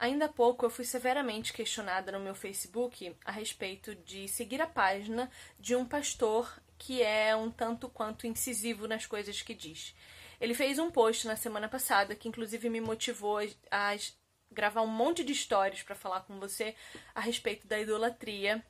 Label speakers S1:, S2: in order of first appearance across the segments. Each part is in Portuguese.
S1: Ainda há pouco eu fui severamente questionada no meu Facebook a respeito de seguir a página de um pastor que é um tanto quanto incisivo nas coisas que diz. Ele fez um post na semana passada que inclusive me motivou a gravar um monte de histórias para falar com você a respeito da idolatria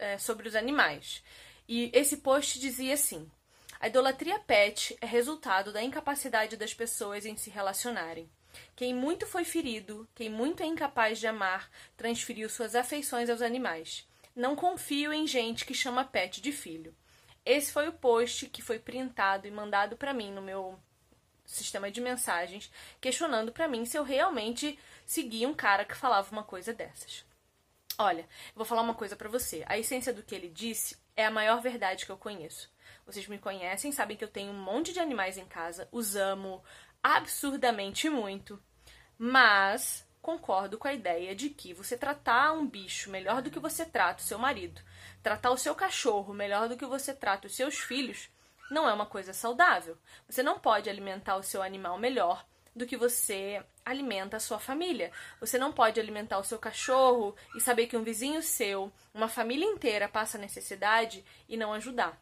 S1: é, sobre os animais. E esse post dizia assim: a idolatria pet é resultado da incapacidade das pessoas em se relacionarem. Quem muito foi ferido, quem muito é incapaz de amar, transferiu suas afeições aos animais. Não confio em gente que chama pet de filho. Esse foi o post que foi printado e mandado para mim no meu sistema de mensagens, questionando para mim se eu realmente seguia um cara que falava uma coisa dessas. Olha, vou falar uma coisa para você. A essência do que ele disse é a maior verdade que eu conheço. Vocês me conhecem, sabem que eu tenho um monte de animais em casa, os amo, absurdamente muito, mas concordo com a ideia de que você tratar um bicho melhor do que você trata o seu marido, tratar o seu cachorro melhor do que você trata os seus filhos, não é uma coisa saudável. Você não pode alimentar o seu animal melhor do que você alimenta a sua família. Você não pode alimentar o seu cachorro e saber que um vizinho seu, uma família inteira passa necessidade e não ajudar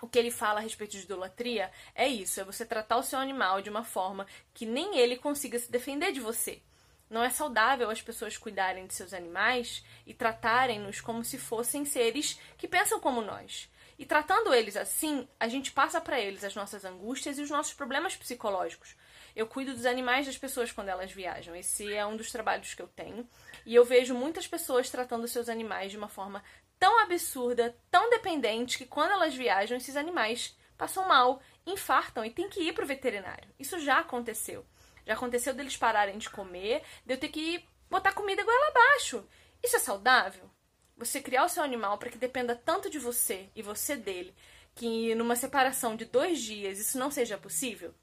S1: o que ele fala a respeito de idolatria é isso: é você tratar o seu animal de uma forma que nem ele consiga se defender de você. Não é saudável as pessoas cuidarem de seus animais e tratarem-nos como se fossem seres que pensam como nós. E tratando eles assim, a gente passa para eles as nossas angústias e os nossos problemas psicológicos. Eu cuido dos animais das pessoas quando elas viajam. Esse é um dos trabalhos que eu tenho. E eu vejo muitas pessoas tratando seus animais de uma forma tão absurda, tão dependente, que quando elas viajam, esses animais passam mal, infartam e tem que ir pro veterinário. Isso já aconteceu. Já aconteceu deles pararem de comer, de eu ter que botar comida goela abaixo. Isso é saudável? Você criar o seu animal para que dependa tanto de você e você dele, que numa separação de dois dias isso não seja possível?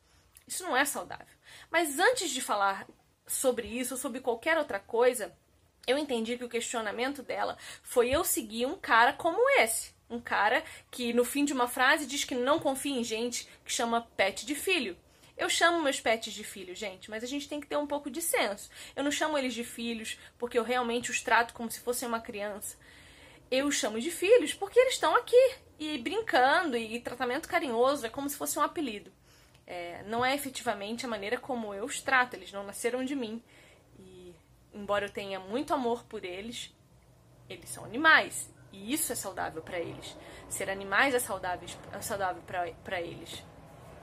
S1: Isso não é saudável. Mas antes de falar sobre isso ou sobre qualquer outra coisa, eu entendi que o questionamento dela foi eu seguir um cara como esse. Um cara que no fim de uma frase diz que não confia em gente que chama pet de filho. Eu chamo meus pets de filho, gente, mas a gente tem que ter um pouco de senso. Eu não chamo eles de filhos porque eu realmente os trato como se fossem uma criança. Eu os chamo de filhos porque eles estão aqui e brincando e tratamento carinhoso é como se fosse um apelido. É, não é efetivamente a maneira como eu os trato, eles não nasceram de mim embora eu tenha muito amor por eles, eles são animais. E isso é saudável para eles. Ser animais é saudável, é saudável para eles.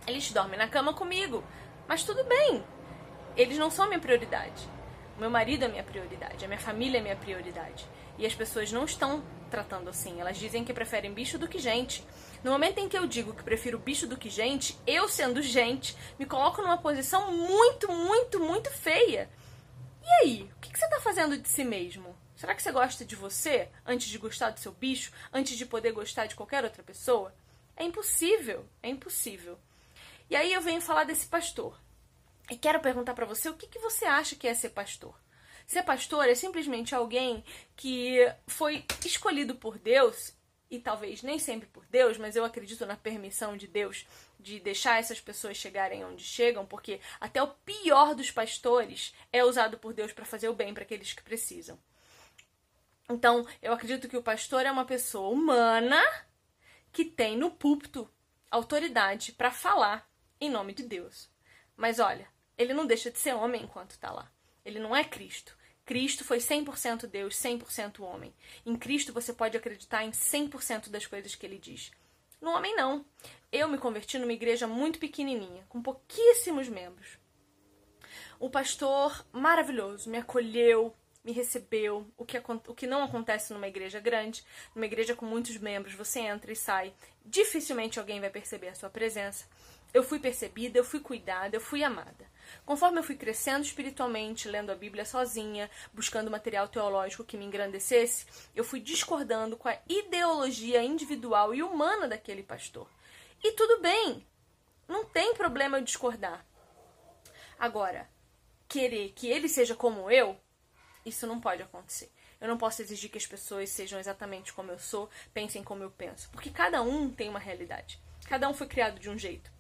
S1: Eles dormem na cama comigo, mas tudo bem. Eles não são minha prioridade. O meu marido é minha prioridade, a minha família é minha prioridade. E as pessoas não estão tratando assim. Elas dizem que preferem bicho do que gente. No momento em que eu digo que prefiro bicho do que gente, eu sendo gente, me coloco numa posição muito, muito, muito feia. E aí, o que, você está fazendo de si mesmo? Será que você gosta de você antes de gostar do seu bicho, antes de poder gostar de qualquer outra pessoa? É impossível, é impossível. E aí eu venho falar desse pastor. E quero perguntar para você o que, que você acha que é ser pastor. Ser pastor é simplesmente alguém que foi escolhido por Deus e talvez nem sempre por Deus, mas eu acredito na permissão de Deus de deixar essas pessoas chegarem onde chegam, porque até o pior dos pastores é usado por Deus para fazer o bem para aqueles que precisam. Então, eu acredito que o pastor é uma pessoa humana que tem no púlpito autoridade para falar em nome de Deus. Mas olha, ele não deixa de ser homem enquanto está lá. Ele não é Cristo. Cristo foi 100% Deus, 100% homem. Em Cristo você pode acreditar em 100% das coisas que ele diz. No homem, não. Eu me converti numa igreja muito pequenininha, com pouquíssimos membros. O pastor maravilhoso me acolheu, me recebeu, o que, o que não acontece numa igreja grande, numa igreja com muitos membros, você entra e sai, dificilmente alguém vai perceber a sua presença. Eu fui percebida, eu fui cuidada, eu fui amada. Conforme eu fui crescendo espiritualmente, lendo a Bíblia sozinha, buscando material teológico que me engrandecesse, eu fui discordando com a ideologia individual e humana daquele pastor. E tudo bem, não tem problema eu discordar. Agora, querer que ele seja como eu, isso não pode acontecer. Eu não posso exigir que as pessoas sejam exatamente como eu sou, pensem como eu penso, porque cada um tem uma realidade. Cada um foi criado de um jeito.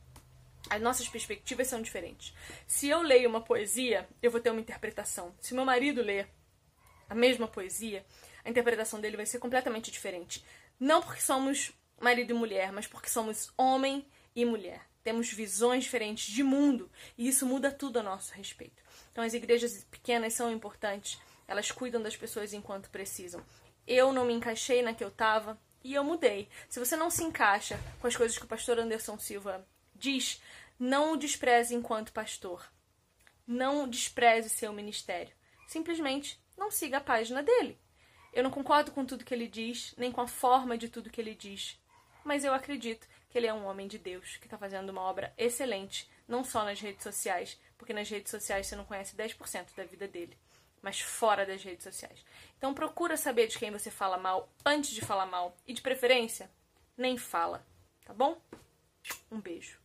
S1: As nossas perspectivas são diferentes. Se eu leio uma poesia, eu vou ter uma interpretação. Se meu marido lê a mesma poesia, a interpretação dele vai ser completamente diferente. Não porque somos marido e mulher, mas porque somos homem e mulher. Temos visões diferentes de mundo e isso muda tudo a nosso respeito. Então, as igrejas pequenas são importantes, elas cuidam das pessoas enquanto precisam. Eu não me encaixei na que eu estava e eu mudei. Se você não se encaixa com as coisas que o pastor Anderson Silva diz, não o despreze enquanto pastor. Não despreze seu ministério. Simplesmente não siga a página dele. Eu não concordo com tudo que ele diz, nem com a forma de tudo que ele diz, mas eu acredito que ele é um homem de Deus que está fazendo uma obra excelente, não só nas redes sociais, porque nas redes sociais você não conhece 10% da vida dele, mas fora das redes sociais. Então procura saber de quem você fala mal antes de falar mal e de preferência, nem fala, tá bom? Um beijo.